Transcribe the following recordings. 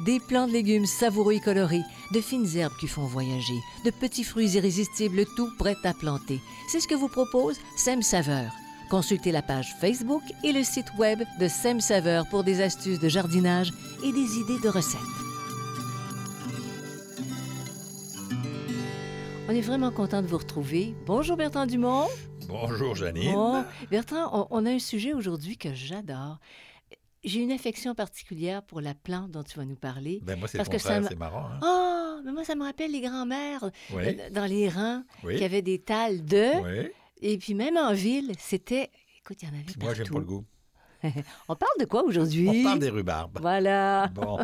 Des plants de légumes savoureux et colorés, de fines herbes qui font voyager, de petits fruits irrésistibles, tout prêt à planter. C'est ce que vous propose Sem Saveur. Consultez la page Facebook et le site web de Sem Saveur pour des astuces de jardinage et des idées de recettes. On est vraiment content de vous retrouver. Bonjour Bertrand Dumont. Bonjour Janine. Bon, Bertrand, on, on a un sujet aujourd'hui que j'adore. J'ai une affection particulière pour la plante dont tu vas nous parler. Ben moi c'est le que ça c'est marrant. Hein? Oh, mais moi, ça me rappelle les grands-mères Oui, euh, dans les rangs oui, qui avaient des talles de. oui. Et puis même en ville, c'était. Écoute, il y en avait Puis moi j'aime pas le goût. On parle de quoi aujourd'hui? On parle des rhubarbes. Voilà. Bon,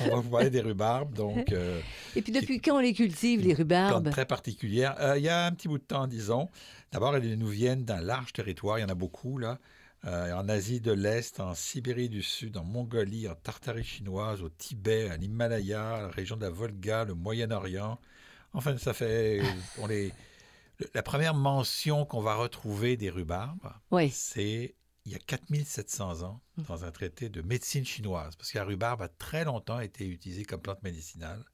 on va vous parler des rhubarbes, donc euh, Et puis depuis quand on les cultive, les plante rhubarbes? très particulière. Euh, il y a un petit bout de temps, disons. D'abord, elles nous viennent d'un large territoire, il y en a beaucoup là. Euh, en Asie de l'Est, en Sibérie du Sud, en Mongolie, en Tartarie chinoise, au Tibet, à l'Himalaya, la région de la Volga, le Moyen-Orient. Enfin, ça fait. On les... le- La première mention qu'on va retrouver des rhubarbes, Oui. c'est il y a 4700 ans, dans un traité de médecine chinoise, parce que la rhubarbe a très longtemps été utilisée comme plante médicinale.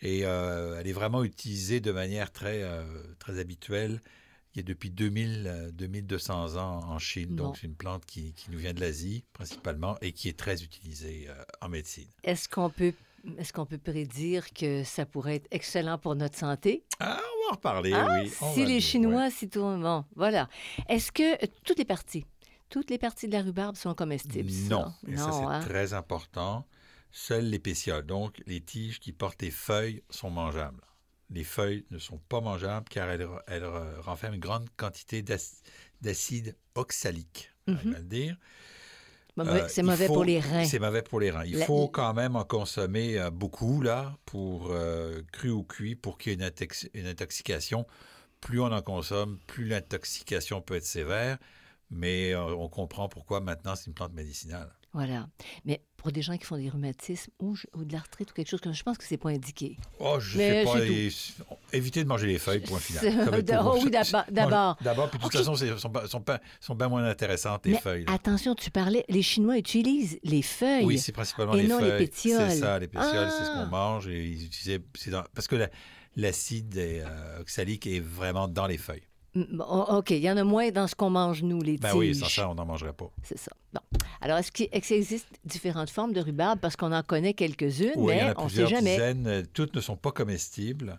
Et euh, elle est vraiment utilisée de manière très, euh, très habituelle. Il y a depuis 2000, euh, 2200 ans en Chine. Bon. Donc, c'est une plante qui, qui nous vient de l'Asie, principalement, et qui est très utilisée euh, en médecine. Est-ce qu'on peut. Est-ce qu'on peut prédire que ça pourrait être excellent pour notre santé? Ah, on va en reparler, Ah, oui. on si les dire, Chinois, si tout le monde. Voilà. Est-ce que euh, toutes les parties, toutes les parties de la rhubarbe sont ouais. comestibles? ça? Non, et ça, c'est hein? très important. Seules les pétioles, donc les tiges qui portent les feuilles, sont mangeables. Les feuilles ne sont pas mangeables car elles, elles renferment une grande quantité d'ac- d'acide oxalique, on va le dire. Bon, Euh, c'est mauvais faut- pour les reins. C'est mauvais pour les reins. Il La- faut quand même en consommer euh, beaucoup, là, pour euh, cru ou cuit, pour qu'il y ait une, intox- une intoxication. Plus on en consomme, plus l'intoxication peut être sévère. Mais euh, on comprend pourquoi maintenant c'est une plante médicinale. Voilà. Mais pour des gens qui font des rhumatismes ou, ou de l'arthrite ou quelque chose comme ça, je pense que c'est pas indiqué. Oh, je Mais sais pas. les- Évitez de manger les feuilles, point final. Oh oui, d'abord- d'abord. Puis de toute façon, elles sont, pas- sont, pas- sont bien moins intéressantes, les Mais feuilles. là. attention, tu parlais, les Chinois utilisent les feuilles. Oui, c'est principalement Et les non les feuilles. pétioles. C'est ça, les pétioles, c'est ce Ah. qu'on mange. Et ils utilisaient, dans- parce que la- l'acide euh, oxalique est vraiment dans les feuilles. Bon, OK, il y en a moins dans ce qu'on mange, nous, les Ben tiges. oui, sans ça, on n'en mangerait pas. C'est ça. Bon. Alors, est-ce qu'il existe différentes formes de rhubarbe? Parce qu'on en connaît quelques-unes, Oui, il y en mais a on ne sait jamais. dizaines. euh, Toutes ne sont pas comestibles.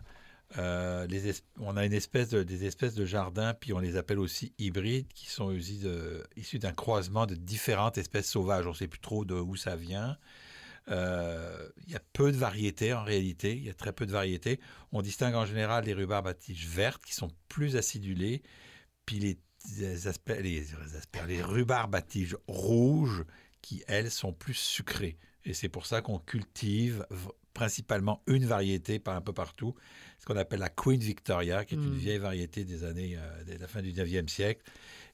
Euh, les on a une espèce de, des espèces de jardins, puis on les appelle aussi hybrides, qui sont issus d'un croisement de différentes espèces sauvages. On ne sait plus trop d'où ça vient. Euh, Il y a peu de variétés en réalité. Il y a très peu de variétés. On distingue en général les rhubarbes à tiges vertes qui sont plus acidulées, puis les, les, asper- les, les asper- les rhubarbes à tiges rouges qui, elles, sont plus sucrées. Et c'est pour ça qu'on cultive principalement une variété par un peu partout, ce qu'on appelle la Queen Victoria, qui est une Mm. vieille variété des années euh, de la fin du 19e siècle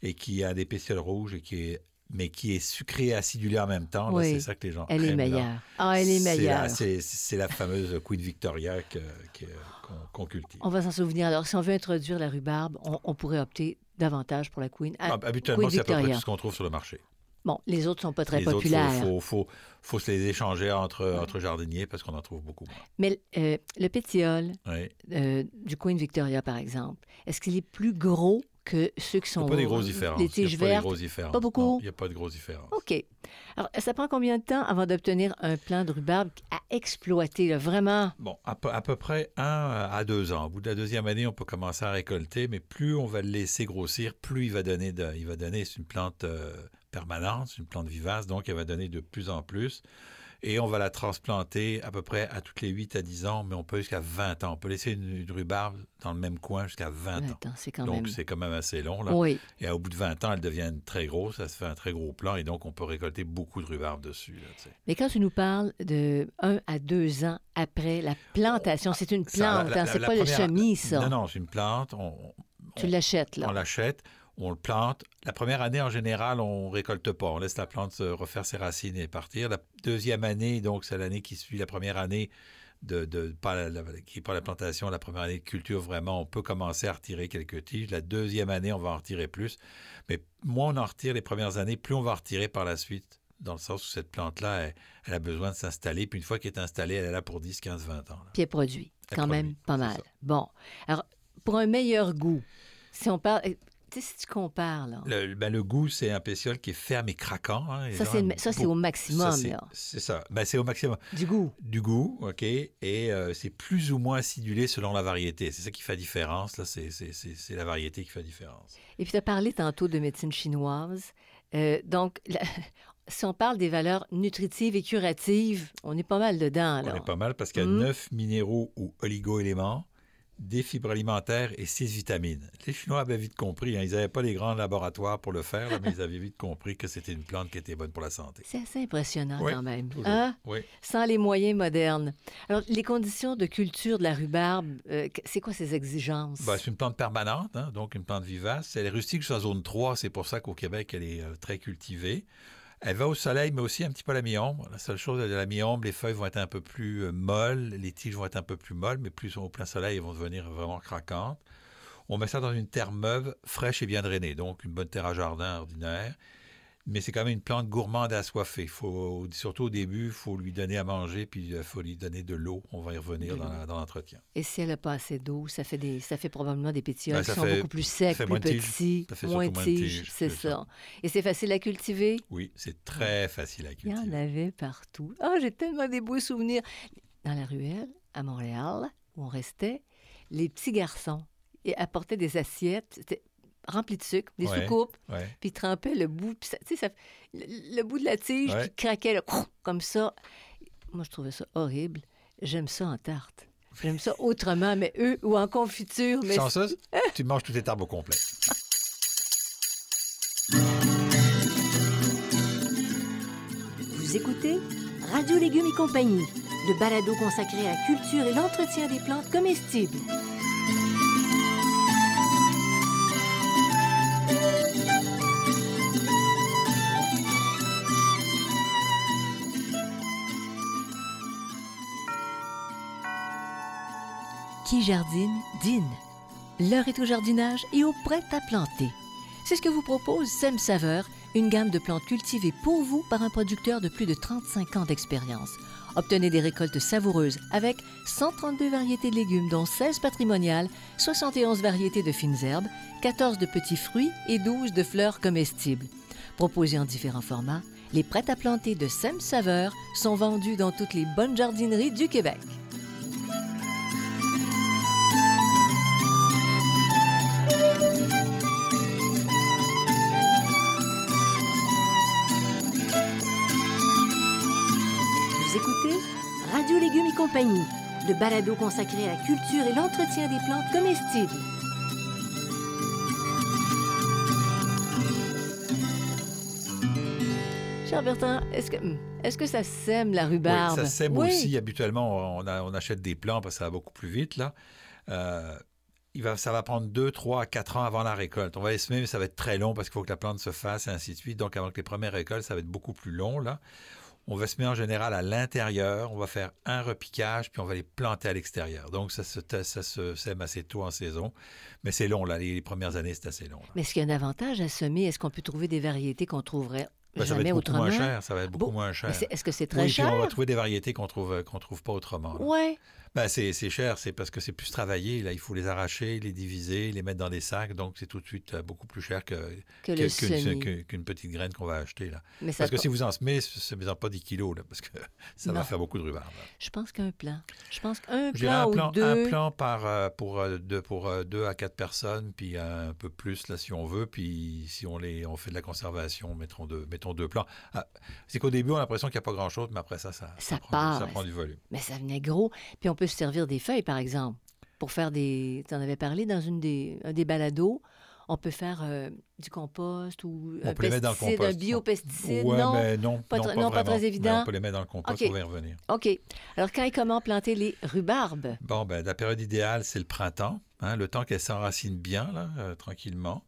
et qui a des pétioles rouges et qui est mais qui est sucrée et acidulée en même temps. Oui. C'est ça que les gens Elle est aiment, là. meilleure. Ah, elle est meilleure. C'est la fameuse Queen Victoria qu'on cultive. On va s'en souvenir. Alors, si on veut introduire la rhubarbe, on, on pourrait opter davantage pour la Queen. Ah, habituellement, c'est à peu près tout ce qu'on trouve sur le marché. Bon, les autres sont pas très Les populaires. il faut, faut, faut se les échanger entre, entre jardiniers parce qu'on en trouve beaucoup moins. Mais euh, le pétiole Oui. euh, du Queen Victoria, par exemple, est-ce qu'il est plus gros que ceux qui Il sont n'y a pas des grosses différences. Il tiges pas vertes. pas beaucoup? Il n'y a pas de grosses différences. OK. Alors, ça prend combien de temps avant d'obtenir un plant de rhubarbe à exploiter, là, vraiment? Bon, à peu, à peu près un à deux ans. Au bout de la deuxième année, on peut commencer à récolter, mais plus on va le laisser grossir, plus il va donner. De, il va donner. C'est une plante euh, permanente, c'est une plante vivace, donc elle va donner de plus en plus. Et on va la transplanter à peu près à toutes les 8 à 10 ans, mais on peut jusqu'à 20 ans. On peut laisser une, une rhubarbe dans le même coin jusqu'à 20 ans. Quand Donc même... c'est quand même assez long. Là. Oui. Et au bout de 20 ans, elle devient très grosse, ça se fait un très gros plant, et donc on peut récolter beaucoup de rhubarbe dessus. là. Mais quand tu nous parles de un à deux ans après la plantation, c'est une plante, la- hein, c'est la pas le première- semis, ça. Non, non, c'est une plante. On, Tu on- l'achètes, on là. l'achète, on le plante. La première année, en général, on récolte pas. On laisse la plante se refaire ses racines et partir. La deuxième année, donc c'est l'année qui suit la première année de, de pas la- qui est pas la plantation, la première année de culture, vraiment, on peut commencer à retirer quelques tiges. La deuxième année, on va en retirer plus. Mais moins on en retire les premières années, plus on va en retirer par la suite, dans le sens où cette plante-là, elle, elle a besoin de s'installer. Puis une fois qu'elle est installée, elle est là pour 10, 15, 20 ans. là. Puis elle produit, Elle quand produit, même pas mal. Bon. Alors, pour un meilleur goût, si on parle... si tu compares, là... Le, ben, le goût, c'est un pétiole qui est ferme et craquant. hein. Ça, c'est, au maximum, c'est- ça. Ben, c'est au maximum. Du goût. Du goût, OK. Et euh, c'est plus ou moins acidulé selon la variété. C'est ça qui fait la différence. Là. C'est, la variété qui fait la différence. Et puis, tu as parlé tantôt de médecine chinoise. Euh, donc, la- si on parle des valeurs nutritives et curatives, on est pas mal dedans, là. On est pas mal parce qu'il y a Mhm. neuf minéraux ou oligo-éléments, des fibres alimentaires et six vitamines. Les Chinois avaient vite compris. hein. Ils n'avaient pas les grands laboratoires pour le faire, là, mais ils avaient vite compris que c'était une plante qui était bonne pour la santé. C'est assez impressionnant Oui, quand même. Hein? Oui. Sans les moyens modernes. Alors, les conditions de culture de la rhubarbe, euh, c'est quoi ces exigences? Ben, c'est une plante permanente, hein, donc une plante vivace. Elle est rustique sur la zone 3, c'est pour ça qu'au Québec, elle est euh, très cultivée. Elle va au soleil, mais aussi un petit peu à la mi-ombre. La seule chose, de la mi-ombre, les feuilles vont être un peu plus euh, molles, les tiges vont être un peu plus molles, mais plus au plein soleil, elles vont devenir vraiment craquantes. On met ça dans une terre meuve, fraîche et bien drainée, donc une bonne terre à jardin ordinaire. Mais c'est quand même une plante gourmande assoiffée. Faut, surtout au début, il faut lui donner à manger, puis il faut lui donner de l'eau. On va y revenir dans, l'entretien. Et si elle n'a pas assez d'eau, ça fait, des, ça fait probablement des pétioles Ben, qui sont fait- beaucoup plus secs, plus petits, moins tiges, c'est ça. Et c'est facile à cultiver? Oui, c'est très facile à Il y en cultiver. avait partout. Ah, j'ai tellement des beaux souvenirs. Dans la ruelle, à Montréal, où on restait, les petits garçons et apportaient des assiettes rempli de sucre, des Ouais. soucoupes, Ouais. puis ils trempaient le bout, puis ça- tu sais, ça- le, le bout de la tige Ouais. qui craquait là, comme ça. Moi, je trouvais ça horrible. J'aime ça en tarte. J'aime ça autrement, mais eux, ou en confiture. Mais Sans ça, tu manges tous tes arbres au complet. Vous écoutez Radio Légumes et compagnie, le balado consacré à la culture et l'entretien des plantes comestibles. Jardine, dîne. L'heure est au jardinage et au prêt à planter. C'est ce que vous propose Sem Saveur, une gamme de plantes cultivées pour vous par un producteur de plus de 35 ans d'expérience. Obtenez des récoltes savoureuses avec 132 variétés de légumes, dont 16 patrimoniales, 71 variétés de fines herbes, 14 de petits fruits et 12 de fleurs comestibles. Proposés en différents formats, les prêts à planter de Sem Saveur sont vendus dans toutes les bonnes jardineries du Québec. Radio Légumes et compagnie, le balado consacré à la culture et l'entretien des plantes comestibles. Cher Bertrand, est-ce que, hum, est-ce que ça sème la rhubarbe? Oui, ça sème Oui. aussi. Habituellement, on, a- on achète des plants parce que ça va beaucoup plus vite. Là. Euh, il va, ça va prendre 2, 3, 4 ans avant la récolte. On va les semer, mais ça va être très long parce qu'il faut que la plante se fasse et ainsi de suite. Donc, avant que les premières récoltes, ça va être beaucoup plus long. Là. On va semer en général à l'intérieur. On va faire un repiquage, puis on va les planter à l'extérieur. Donc, ça se, ça se sème assez tôt en saison. Mais c'est long, là. Les, les premières années, c'est assez long. là. Mais est-ce qu'il y a un avantage à semer? Est-ce qu'on peut trouver des variétés qu'on trouverait Ben, ça va être beaucoup moins cher. Ça va être beaucoup Bon, moins cher. Est-ce que c'est très Oui, puis cher? on va trouver des variétés qu'on trouve, qu'on trouve pas autrement. Oui. Ben, c'est cher, c'est parce que c'est plus travaillé. Là, il faut les arracher, les diviser, les mettre dans des sacs. Donc, c'est tout de suite euh, beaucoup plus cher que, Que que- qu'une qu'une petite graine qu'on va acheter. Là. Mais ça Parce que si vous en semez, ce n'est pas 10 kilos, là, parce que ça Non. va faire beaucoup de rhubarbe. Je pense qu'un plan. Je pense qu'un plan un ou plan, deux. un plan par, euh, pour, euh, deux, pour euh, deux à quatre personnes, puis un peu plus là, si on veut. Puis si on, les, on fait de la conservation, mettons deux, mettons deux plans. Ah, c'est qu'au début, on a l'impression qu'il n'y a pas grand-chose, mais après ça, ça, Ça prend, part. ça prend du volume. Mais ça venait gros. Puis on peut se servir des feuilles, par exemple, pour faire des. Tu en avais parlé dans une des, un des balados. On peut faire euh, du compost ou On un peut les mettre dans le pesticide, un compost. biopesticide. Ouais, non? mais non, Pas non, pas, non, pas vraiment. très Mais évident. on peut les mettre dans le compost, OK. on va y revenir. OK. Alors, quand et comment planter les rhubarbes? Bon, ben, la période idéale, c'est le printemps, hein, le temps qu'elles s'enracinent bien, là, euh, tranquillement.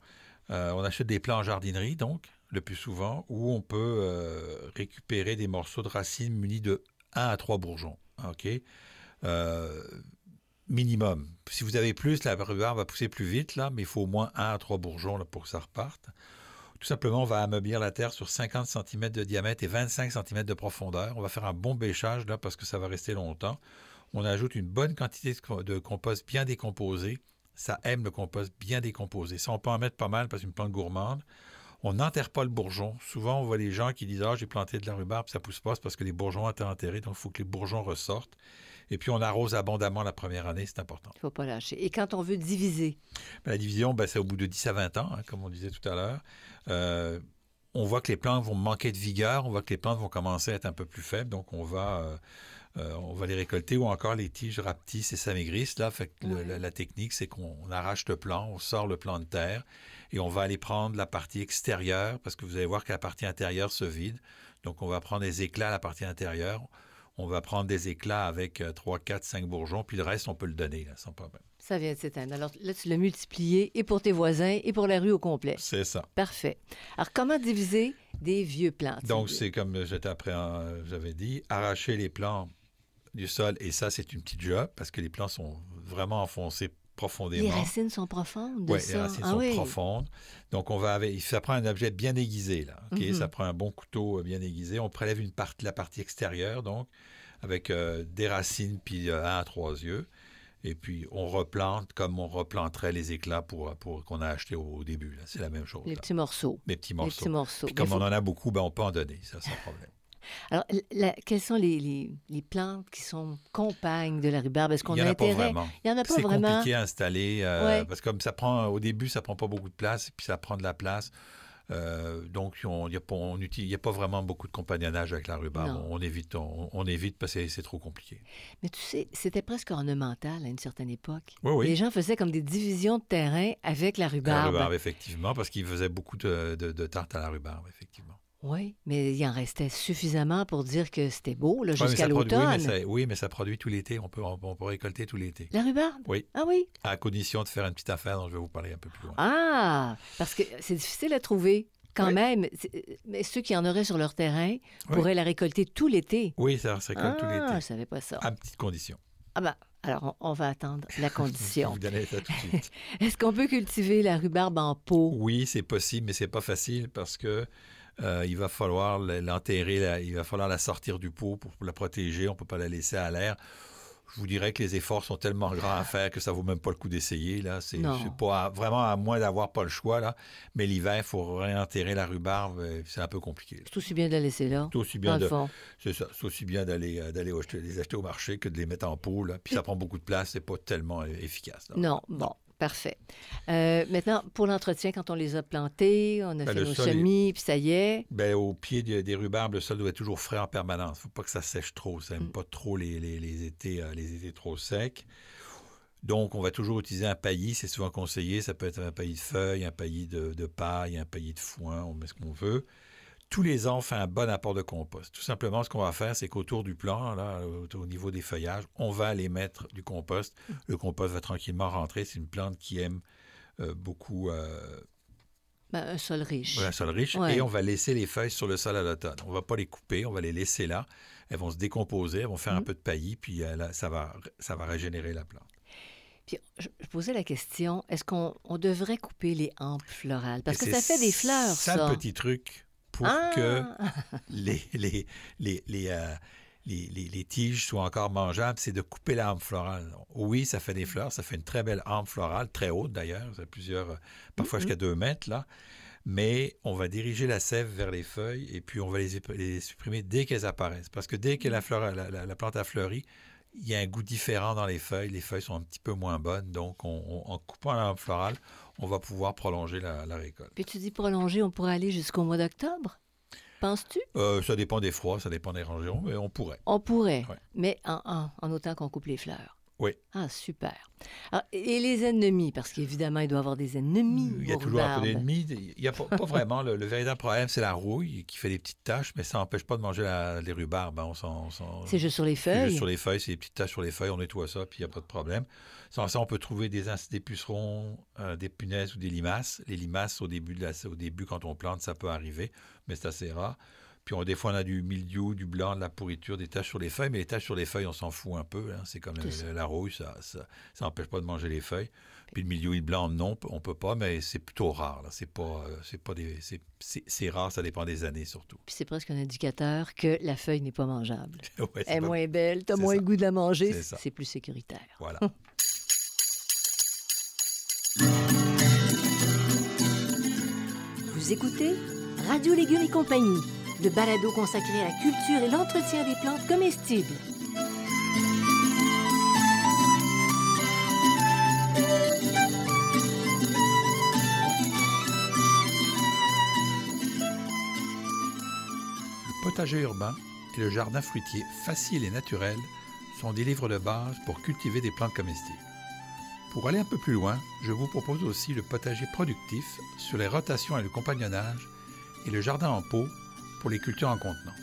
Euh, on achète des plants en jardinerie, donc, le plus souvent, où on peut euh, récupérer des morceaux de racines munis de 1 à 3 bourgeons. OK? Euh, minimum. Si vous avez plus, la rhubarbe va pousser plus vite, là, mais il faut au moins 1 à 3 bourgeons là, pour que ça reparte. Tout simplement, on va ameublir la terre sur 50 cm de diamètre et 25 cm de profondeur. On va faire un bon bêchage là, parce que ça va rester longtemps. On ajoute une bonne quantité de co- de compost bien décomposé. Ça aime le compost bien décomposé. Ça, on peut en mettre pas mal parce que c'est une plante gourmande. On n'enterre pas le bourgeon. Souvent, on voit les gens qui disent Ah, j'ai planté de la rhubarbe, ça pousse pas, c'est parce que les bourgeons ont été enterrés, donc il faut que les bourgeons ressortent. Et puis, on arrose abondamment la première année, c'est important. Il ne faut pas lâcher. Et quand on veut diviser, Ben, La division, ben, c'est au bout de 10 à 20 ans, hein, comme on disait tout à l'heure. Euh, on voit que les plantes vont manquer de vigueur, on voit que les plantes vont commencer à être un peu plus faibles, donc on va, euh, euh, on va les récolter ou encore les tiges rapetissent et s'amaigrissent. Là, fait que le- Ouais. la, la technique, c'est qu'on on arrache le plant, on sort le plant de terre et on va aller prendre la partie extérieure parce que vous allez voir que la partie intérieure se vide. Donc, on va prendre des éclats à la partie intérieure. On va prendre des éclats avec 3, 4, 5 bourgeons, puis le reste, on peut le donner là, sans problème. ça vient de s'éteindre. Alors là, tu l'as multiplié et pour tes voisins et pour la rue au complet. C'est ça. Parfait. Alors, comment diviser des vieux plants? Donc, c'est comme j'avais dit, arracher les plants du sol. Et ça, c'est une petite job parce que les plants sont vraiment enfoncés Les racines sont profondes de Oui, ça. les racines Ah sont oui. profondes. Donc, on va avec, ça prend un objet bien aiguisé, là. Mhm. Ça prend un bon couteau euh, bien aiguisé. On prélève une partie, la partie extérieure, donc, avec euh, des racines, puis euh, un à trois yeux. Et puis, on replante comme on replanterait les éclats pour, pour qu'on a acheté au, au début. là. C'est la même chose. Les là. petits morceaux. Les petits Les morceaux. petits morceaux. Puis comme faut- on en a beaucoup, ben, on peut en donner, ça, sans problème. Alors, la- quelles sont les, les- les plantes qui sont compagnes de la rhubarbe? Est-ce qu'on a intérêt? vraiment. Il n'y en a pas C'est vraiment. compliqué à installer euh, Ouais. parce que comme ça prend au début ça prend pas beaucoup de place puis ça prend de la place. Euh, donc il n'y a, pas- on y a pas vraiment beaucoup de compagnonnage avec la rhubarbe. On, évite, on, on évite parce que c'est trop compliqué. Mais tu sais, c'était presque ornemental à une certaine époque. Oui, oui. Les gens faisaient comme des divisions de terrain avec la La rhubarbe. rhubarbe, effectivement, parce qu'ils faisaient beaucoup de, de, de tartes à la rhubarbe, effectivement. Oui, mais il en restait suffisamment pour dire que c'était beau là, jusqu'à l'automne. oui, mais ça, oui, mais ça produit tout l'été. On peut, on, on peut récolter tout l'été. La rhubarbe? Oui. Ah oui? À condition de faire une petite affaire dont je vais vous parler un peu plus loin. Ah! Parce que c'est difficile à trouver quand Oui. même. Mais ceux qui en auraient sur leur terrain Oui. pourraient la récolter tout l'été. Oui, ça se récolte tout Ah, l'été. je savais pas ça. À petite condition. Ah ben, alors on, on va attendre la condition. vous donner ça tout de suite. Est-ce qu'on peut cultiver la rhubarbe en pot? Oui, c'est possible, mais c'est pas facile parce que euh, il va falloir l'enterrer, il va falloir la sortir du pot pour la protéger. On peut pas la laisser à l'air. Je vous dirais que les efforts sont tellement grands à faire que ça vaut même pas le coup d'essayer. Là, c'est pas à- vraiment à moins d'avoir pas le choix là. Mais l'hiver, il faut réenterrer la rhubarbe. euh, C'est un peu compliqué. C'est aussi bien de la laisser là. C'est aussi bien de, c'est ça, c'est aussi bien d'aller euh, d'aller acheter- les acheter au marché que de les mettre en pot. Là. Puis ça prend beaucoup de place. C'est pas tellement efficace. là. Non, bon, parfait. Euh, maintenant, pour l'entretien, quand on les a plantés, on a Ben, fait nos sol est- semis, puis ça y est. Ben, au pied de- des rhubarbes, le sol doit être toujours frais en permanence. Il ne faut pas que ça sèche trop. Ça n'aime Mm. pas trop les, les- les étés, euh, les étés trop secs. Donc, on va toujours utiliser un paillis. C'est souvent conseillé. Ça peut être un paillis de feuilles, un paillis de, de paille, un paillis de foin. On met ce qu'on veut. Tous les ans, on fait un bon apport de compost. Tout simplement, ce qu'on va faire, c'est qu'autour du plant, là, au, au niveau des feuillages, on va aller mettre du compost. Le compost va tranquillement rentrer. C'est une plante qui aime euh, beaucoup euh, Ben, un sol riche. un sol riche, Ouais. et on va laisser les feuilles sur le sol à l'automne. On va pas les couper, on va les laisser là. Elles vont se décomposer, elles vont faire un Mhm. peu de paillis, puis euh, là, ça, va, ça va régénérer la plante. Puis je, posais la question, est-ce qu'on on devrait couper les hampes florales? Parce Et que ça c'est fait des fleurs, ça. le petit truc pour Ah! que les, les, les, les, euh, les, les- les tiges soient encore mangeables, c'est de couper l'arbre florale. Oui, ça fait des fleurs, ça fait une très belle arbre florale, très haute d'ailleurs, plusieurs, euh, parfois jusqu'à deux mètres là. Mais on va diriger la sève vers les feuilles et puis on va les, les supprimer dès qu'elles apparaissent. Parce que dès que la, fleur- la- la- la plante a fleuri, il y a un goût différent dans les feuilles. Les feuilles sont un petit peu moins bonnes. Donc, on- on- en coupant l'arbre floral, on va pouvoir prolonger la, la récolte. Puis tu dis prolonger, on pourrait aller jusqu'au mois d'octobre? Penses-tu? Euh, ça dépend des froids, ça dépend des régions, mais on pourrait. On pourrait, Ouais. mais en, en- en autant qu'on coupe les fleurs. Oui. Ah, super. Alors, et les ennemis, parce qu'évidemment, il doit y avoir des ennemis. Il y a toujours un peu d'ennemis. Il n'y a pas, pas vraiment. Le, le véritable problème, c'est la rouille qui fait des petites taches, mais ça n'empêche pas de manger la- les rhubarbes. hein. On on C'est juste sur les C'est feuilles. juste sur les feuilles, c'est des petites taches sur les feuilles, on nettoie ça, puis il n'y a pas de problème. Sans ça, on peut trouver des, pucerons, euh, des punaises ou des limaces. Les limaces, au début, de la- au début, quand on plante, ça peut arriver, mais c'est assez rare. Puis on, des fois, on a du mildiou, du blanc, de la pourriture, des taches sur les feuilles, mais les taches sur les feuilles, on s'en fout un peu. hein. C'est comme ça. la rouille, ça ça ça n'empêche pas de manger les feuilles. Puis le mildiou et le blanc, non, on peut pas, mais c'est plutôt rare. là. C'est pas, euh, c'est pas des, c'est- rare, ça dépend des années surtout. Puis c'est presque un indicateur que la feuille n'est pas mangeable. Ouais, Elle est pas- moins belle, t'as moins ça. le goût de la manger, C'est ça. c'est plus sécuritaire. Voilà. Vous écoutez Radio Légumes et compagnie, le balado consacré à la culture et l'entretien des plantes comestibles. Le potager urbain et le jardin fruitier facile et naturel sont des livres de base pour cultiver des plantes comestibles. Pour aller un peu plus loin, je vous propose aussi le potager productif sur les rotations et le compagnonnage et le jardin en pot pour les cultures en contenant.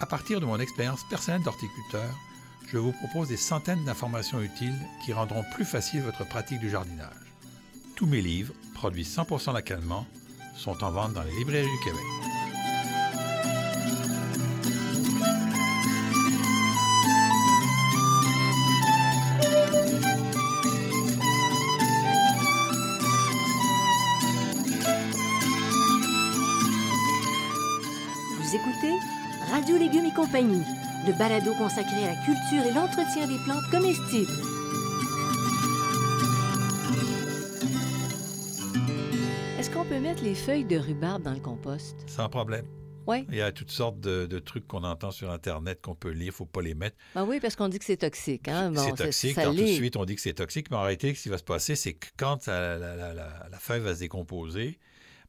À partir de mon expérience personnelle d'horticulteur, je vous propose des centaines d'informations utiles qui rendront plus facile votre pratique du jardinage. Tous mes livres, produits 100% localement, sont en vente dans les librairies du Québec. Radio Légumes et compagnie, le balado consacré à la culture et l'entretien des plantes comestibles. Est-ce qu'on peut mettre les feuilles de rhubarbe dans le compost? Sans problème. Oui. Il y a toutes sortes de, de trucs qu'on entend sur Internet qu'on peut lire, il ne faut pas les mettre. Ah oui, parce qu'on dit que c'est toxique. Hein? Bon, c'est toxique. Ça Alors, tout de suite, on dit que c'est toxique, mais en réalité, ce qui va se passer, c'est que quand la, la- la- la- la feuille va se décomposer,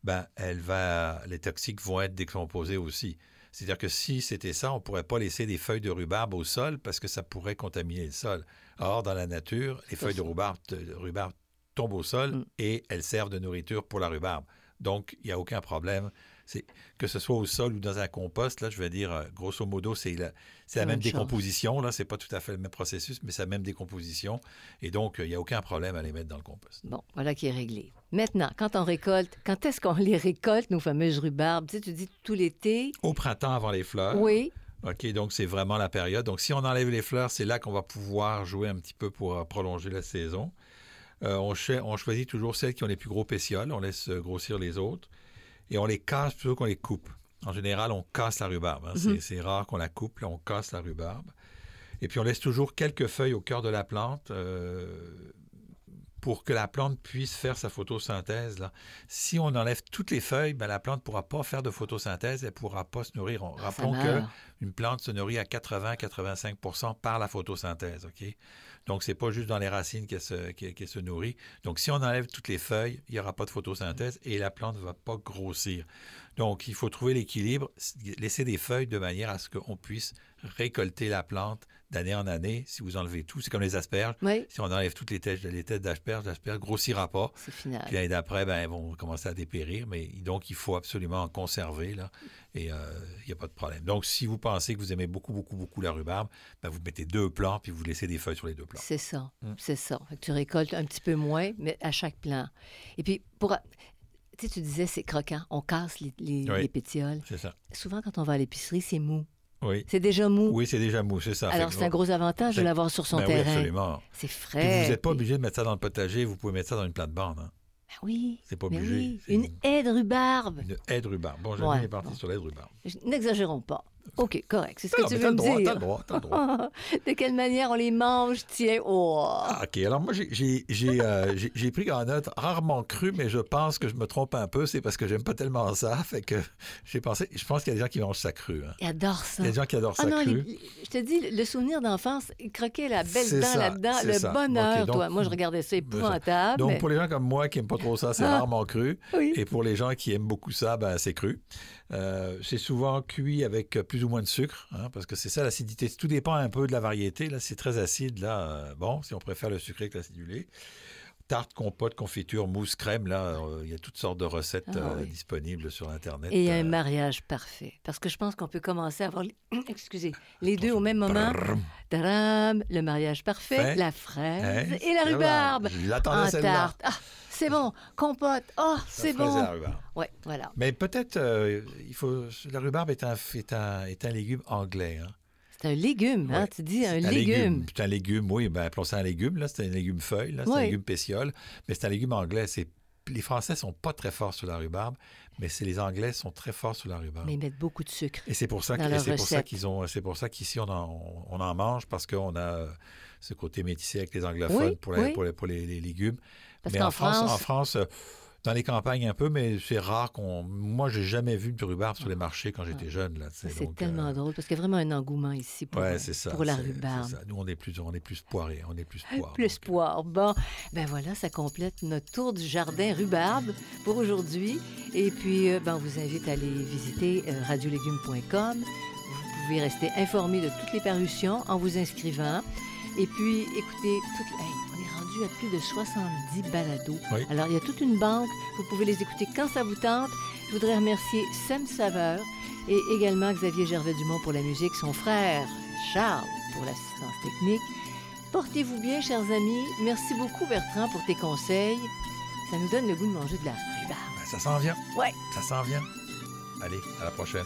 ben, elle va, les toxiques vont être décomposés aussi. C'est-à-dire que si c'était ça, on ne pourrait pas laisser des feuilles de rhubarbe au sol parce que ça pourrait contaminer le sol. Or, dans la nature, les feuilles de rhubarbe, de rhubarbe tombent au sol Mm. et elles servent de nourriture pour la rhubarbe. Donc, il n'y a aucun problème. C'est que ce soit au sol ou dans un compost, là, je vais dire, euh, grosso modo, c'est la, c'est la même décomposition. Là, c'est pas tout à fait le même processus, mais c'est la même décomposition. Et donc, euh, il n'y a aucun problème à les mettre dans le compost. Bon, voilà qui est réglé. Maintenant, quand on récolte, quand est-ce qu'on les récolte, nos fameuses rhubarbes? Tu sais, tu dis tout l'été. Au printemps, avant les fleurs. Oui. OK, donc c'est vraiment la période. Donc, si on enlève les fleurs, c'est là qu'on va pouvoir jouer un petit peu pour euh, prolonger la saison. Euh, on, on choisit toujours celles qui ont les plus gros pétioles. On laisse euh, grossir les autres. Et on les casse plutôt qu'on les coupe. En général, on casse la rhubarbe. hein. C'est- Mhm. C'est rare qu'on la coupe. Là, on casse la rhubarbe. Et puis, on laisse toujours quelques feuilles au cœur de la plante euh, pour que la plante puisse faire sa photosynthèse. Là. Si on enlève toutes les feuilles, ben, la plante ne pourra pas faire de photosynthèse. Elle ne pourra pas se nourrir. On- Ça Rappelons que meurt. une plante se nourrit à 80-85% par la photosynthèse. OK? Donc, c'est pas juste dans les racines qu'elle se, se nourrit. Donc, si on enlève toutes les feuilles, il n'y aura pas de photosynthèse et la plante ne va pas grossir. Donc, il faut trouver l'équilibre, laisser des feuilles de manière à ce qu'on puisse récolter la plante d'année en année. Si vous enlevez tout, c'est comme les asperges. Oui, Si on enlève toutes les têtes, les têtes d'asperges, l'asperge ne grossira pas. c'est final. Puis l'année d'après, ben, elles vont commencer à dépérir, mais donc il faut absolument en conserver, là, et euh, il n'y a pas de problème. Donc, si vous pensez que vous aimez beaucoup, beaucoup, beaucoup la rhubarbe, ben, vous mettez deux plants, puis vous laissez des feuilles sur les deux plants. C'est ça, Mm. c'est ça. Fait que tu récoltes un petit peu moins, mais à chaque plant. Et puis, pour... Tu sais, tu disais, c'est croquant. On casse les, les- Oui. les pétioles. C'est ça. Souvent, quand on va à l'épicerie, c'est mou. Oui. C'est déjà mou. Oui, c'est déjà mou, c'est ça. Alors, c'est un gros avantage de l'avoir sur son ben oui, terrain. absolument. c'est Puis frais. vous n'êtes pas puis- obligé de mettre ça dans le potager, vous pouvez mettre ça dans une plate-bande. hein. Ben oui. C'est pas mais obligé. oui. Une haie de rhubarbe. Une haie de rhubarbe. Bon, Ouais, jamais est parti bon. sur l'aie de rhubarbe. N'exagérons pas. OK, correct. C'est ce que Non, tu veux me droit, dire. t'as le droit, t'as le droit. de quelle manière on les mange, tiens? Oh! Ah, OK. Alors, moi, j'ai- euh, pris en note rarement cru, mais je pense que je me trompe un peu. C'est parce que j'aime pas tellement ça. Fait que j'ai pensé, je pense qu'il y a des gens qui mangent ça cru. hein. Il adore ça. Il y a des gens qui adorent Ah ça non, cru. les- je te dis, le souvenir d'enfance, il croquait la belle dent là-dedans, le ça. bonheur, donc- toi. Moi, je regardais ça épouvantable. Donc, mais- pour les gens comme moi qui n'aiment pas trop ça, c'est Ah. rarement cru. Oui. Et pour les gens qui aiment beaucoup ça, ben, c'est cru. Euh, c'est souvent cuit avec plus ou moins de sucre, hein, parce que c'est ça l'acidité. Tout dépend un peu de la variété. Là, c'est très acide. Là, euh, bon, si on préfère le sucré que l'acidulé. Tarte, compote, confiture, mousse, crème, là, euh, il y a toutes sortes de recettes Ah, euh, oui. disponibles sur Internet. Et il y a Euh, un mariage parfait. Parce que je pense qu'on peut commencer à avoir, les- excusez, les deux au même moment. Tadam! Le mariage parfait, Fait. la fraise hein, et la rhubarbe. L'attendais En celle-là. tarte. Ah, c'est bon. Compote. Oh, c'est bon. la rhubarbe. Ouais, voilà. Mais peut-être, euh, il faut. La rhubarbe est un, est un, est un légume anglais. hein. C'est un légume, hein? Ouais. Tu dis un C'est légume. C'est un légume, oui. Ben, appelons ça un légume. Là, c'est un légume feuille. Là, c'est un légume pétiole. Mais c'est un légume anglais. C'est... Les Français sont pas très forts sur la rhubarbe, mais c'est les Anglais sont très forts sur la rhubarbe. Mais ils mettent beaucoup de sucre. Et c'est pour ça, c'est pour qu'ils ont, c'est pour ça qu'ici on en, on en mange parce qu'on a euh, ce côté métissé avec les anglophones Oui, pour, la- oui. pour les, pour les- les légumes. Parce mais en France, France, en France, euh, dans les campagnes un peu, mais c'est rare qu'on. Moi, j'ai jamais vu de rhubarbe sur les marchés quand j'étais jeune. Là, tu sais, c'est donc, tellement euh, drôle parce qu'il y a vraiment un engouement ici pour, Ouais, ça. pour la rhubarbe. Nous, on est plus, on est plus poiré, on est plus poire. Plus donc, poire. Bon, ben voilà, ça complète notre tour du jardin rhubarbe pour aujourd'hui. Et puis, euh, ben, on vous invite à aller visiter euh, radiolégumes.com. Vous pouvez rester informé de toutes les parutions en vous inscrivant. Et puis, écoutez, toute... hey, on est à plus de 70 balados. Oui. Alors, il y a toute une banque. Vous pouvez les écouter quand ça vous tente. Je voudrais remercier Sam Saveur et également Xavier Gervais-Dumont pour la musique, son frère Charles pour l'assistance technique. Portez-vous bien, chers amis. Merci beaucoup, Bertrand, pour tes conseils. Ça nous donne le goût de manger de la rhubarbe. ben, ça s'en vient. Ouais. Ça s'en vient. Allez, à la prochaine.